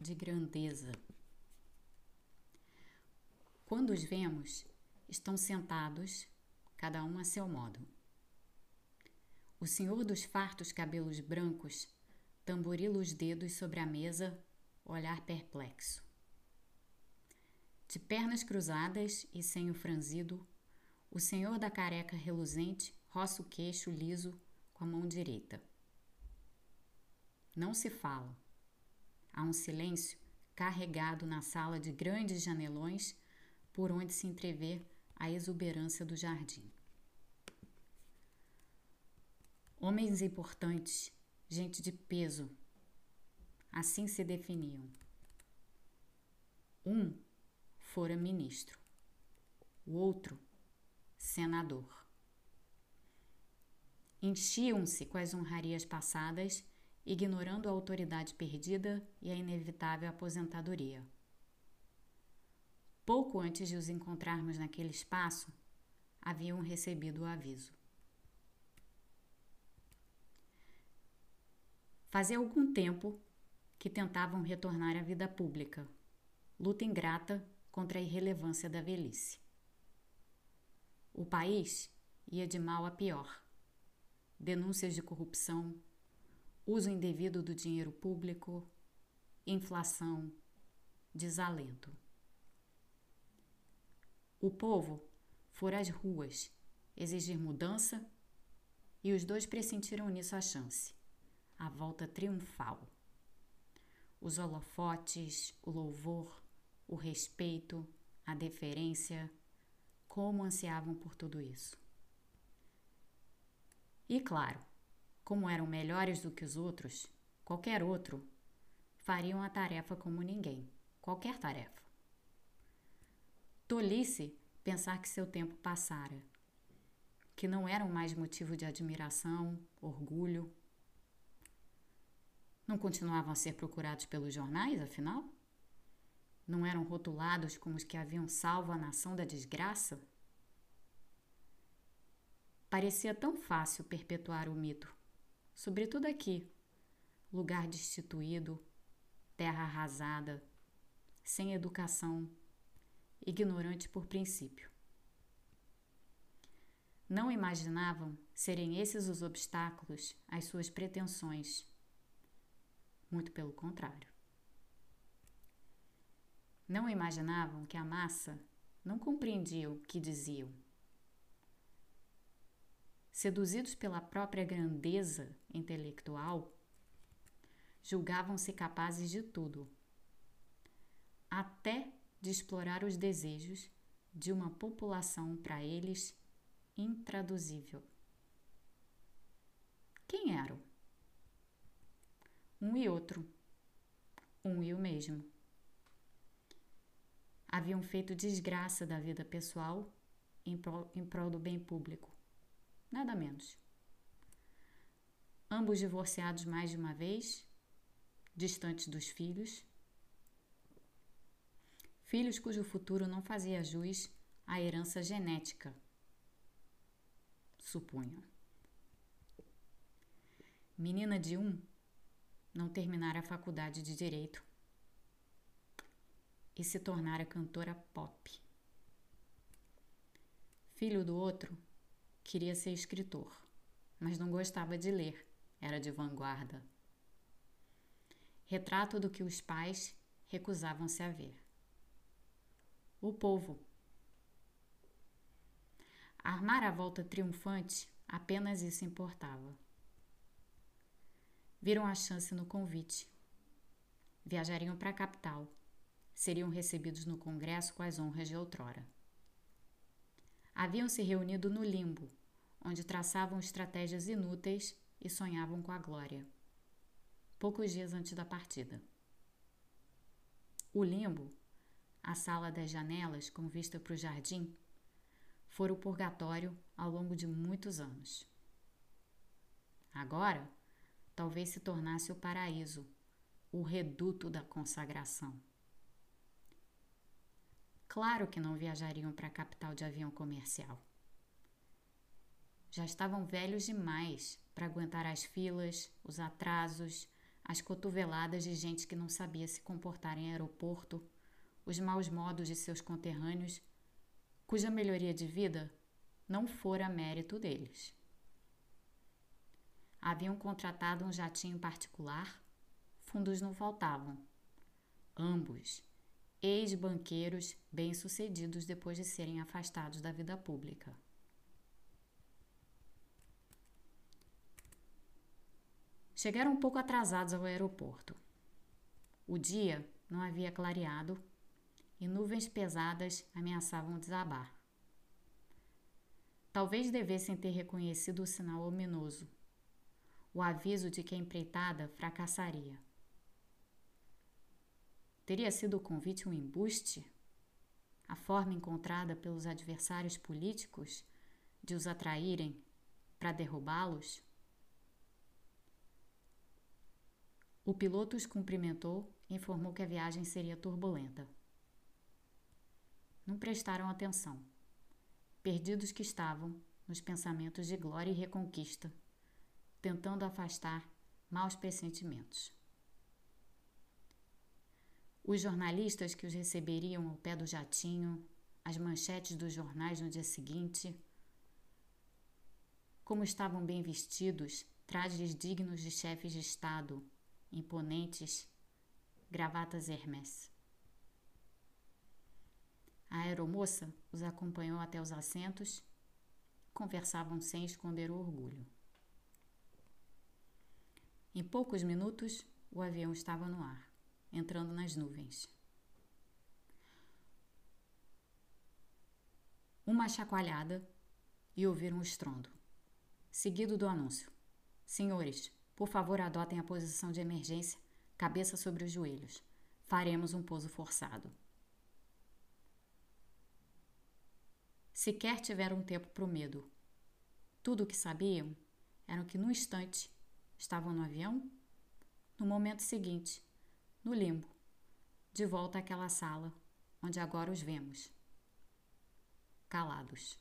de grandeza. Quando os vemos, estão sentados, cada um a seu modo. O senhor dos fartos cabelos brancos tamborila os dedos sobre a mesa, olhar perplexo. De pernas cruzadas e senho franzido, o senhor da careca reluzente roça o queixo liso com a mão direita. Não se fala. Há um silêncio carregado na sala de grandes janelões por onde se entrevê a exuberância do jardim. Homens importantes, gente de peso, assim se definiam. Um fora ministro, o outro, senador. Enchiam-se com as honrarias passadas, ignorando a autoridade perdida e a inevitável aposentadoria. Pouco antes de os encontrarmos naquele espaço, haviam recebido o aviso. Fazia algum tempo que tentavam retornar à vida pública, luta ingrata contra a irrelevância da velhice. O país ia de mal a pior. Denúncias de corrupção, uso indevido do dinheiro público, inflação, desalento. O povo fora às ruas exigir mudança e os dois pressentiram nisso a chance, a volta triunfal. Os holofotes, o louvor, o respeito, a deferência, como ansiavam por tudo isso. E claro, como eram melhores do que os outros, qualquer outro, fariam a tarefa como ninguém, qualquer tarefa. Tolice pensar que seu tempo passara, que não eram mais motivo de admiração, orgulho. Não continuavam a ser procurados pelos jornais, afinal? não eram rotulados como os que haviam salvo a nação da desgraça? Parecia tão fácil perpetuar o mito, sobretudo aqui, lugar destituído, terra arrasada, sem educação, ignorante por princípio. Não imaginavam serem esses os obstáculos às suas pretensões. Muito pelo contrário. Não imaginavam que a massa não compreendia o que diziam. Seduzidos pela própria grandeza intelectual, julgavam-se capazes de tudo, até de explorar os desejos de uma população para eles intraduzível. Quem eram? Um e outro, um e o mesmo haviam feito desgraça da vida pessoal em prol, em prol do bem público. Nada menos. Ambos divorciados mais de uma vez, distantes dos filhos. Filhos cujo futuro não fazia jus à herança genética, supunham. Menina de um não terminara a faculdade de direito e se tornara cantora pop. Filho do outro, queria ser escritor, mas não gostava de ler, era de vanguarda. Retrato do que os pais recusavam-se a ver. O povo. Armar a volta triunfante, apenas isso importava. Viram a chance no convite. Viajariam para a capital seriam recebidos no Congresso com as honras de outrora. Haviam se reunido no limbo, onde traçavam estratégias inúteis e sonhavam com a glória. Poucos dias antes da partida. O limbo, a sala das janelas com vista para o jardim, fora o purgatório ao longo de muitos anos. Agora, talvez se tornasse o paraíso, o reduto da consagração. Claro que não viajariam para a capital de avião comercial. Já estavam velhos demais para aguentar as filas, os atrasos, as cotoveladas de gente que não sabia se comportar em aeroporto, os maus modos de seus conterrâneos, cuja melhoria de vida não fora mérito deles. Haviam contratado um jatinho particular, fundos não faltavam. Ambos, ex-banqueiros bem-sucedidos depois de serem afastados da vida pública. Chegaram um pouco atrasados ao aeroporto. O dia não havia clareado e nuvens pesadas ameaçavam desabar. Talvez devessem ter reconhecido o sinal ominoso, o aviso de que a empreitada fracassaria. Teria sido o convite um embuste? A forma encontrada pelos adversários políticos de os atraírem para derrubá-los? O piloto os cumprimentou e informou que a viagem seria turbulenta. Não prestaram atenção, perdidos que estavam nos pensamentos de glória e reconquista, tentando afastar maus pressentimentos. Os jornalistas que os receberiam ao pé do jatinho, as manchetes dos jornais no dia seguinte, como estavam bem vestidos, trajes dignos de chefes de Estado imponentes, gravatas Hermès. A aeromoça os acompanhou até os assentos, conversavam sem esconder o orgulho. Em poucos minutos, o avião estava no ar, entrando nas nuvens. Uma chacoalhada e ouviram o estrondo, seguido do anúncio: Senhores, por favor, adotem a posição de emergência, cabeça sobre os joelhos. Faremos um pouso forçado. Sequer tiveram tempo para o medo. Tudo o que sabiam era que no instante estavam no avião, no momento seguinte, no limbo, de volta àquela sala onde agora os vemos, calados.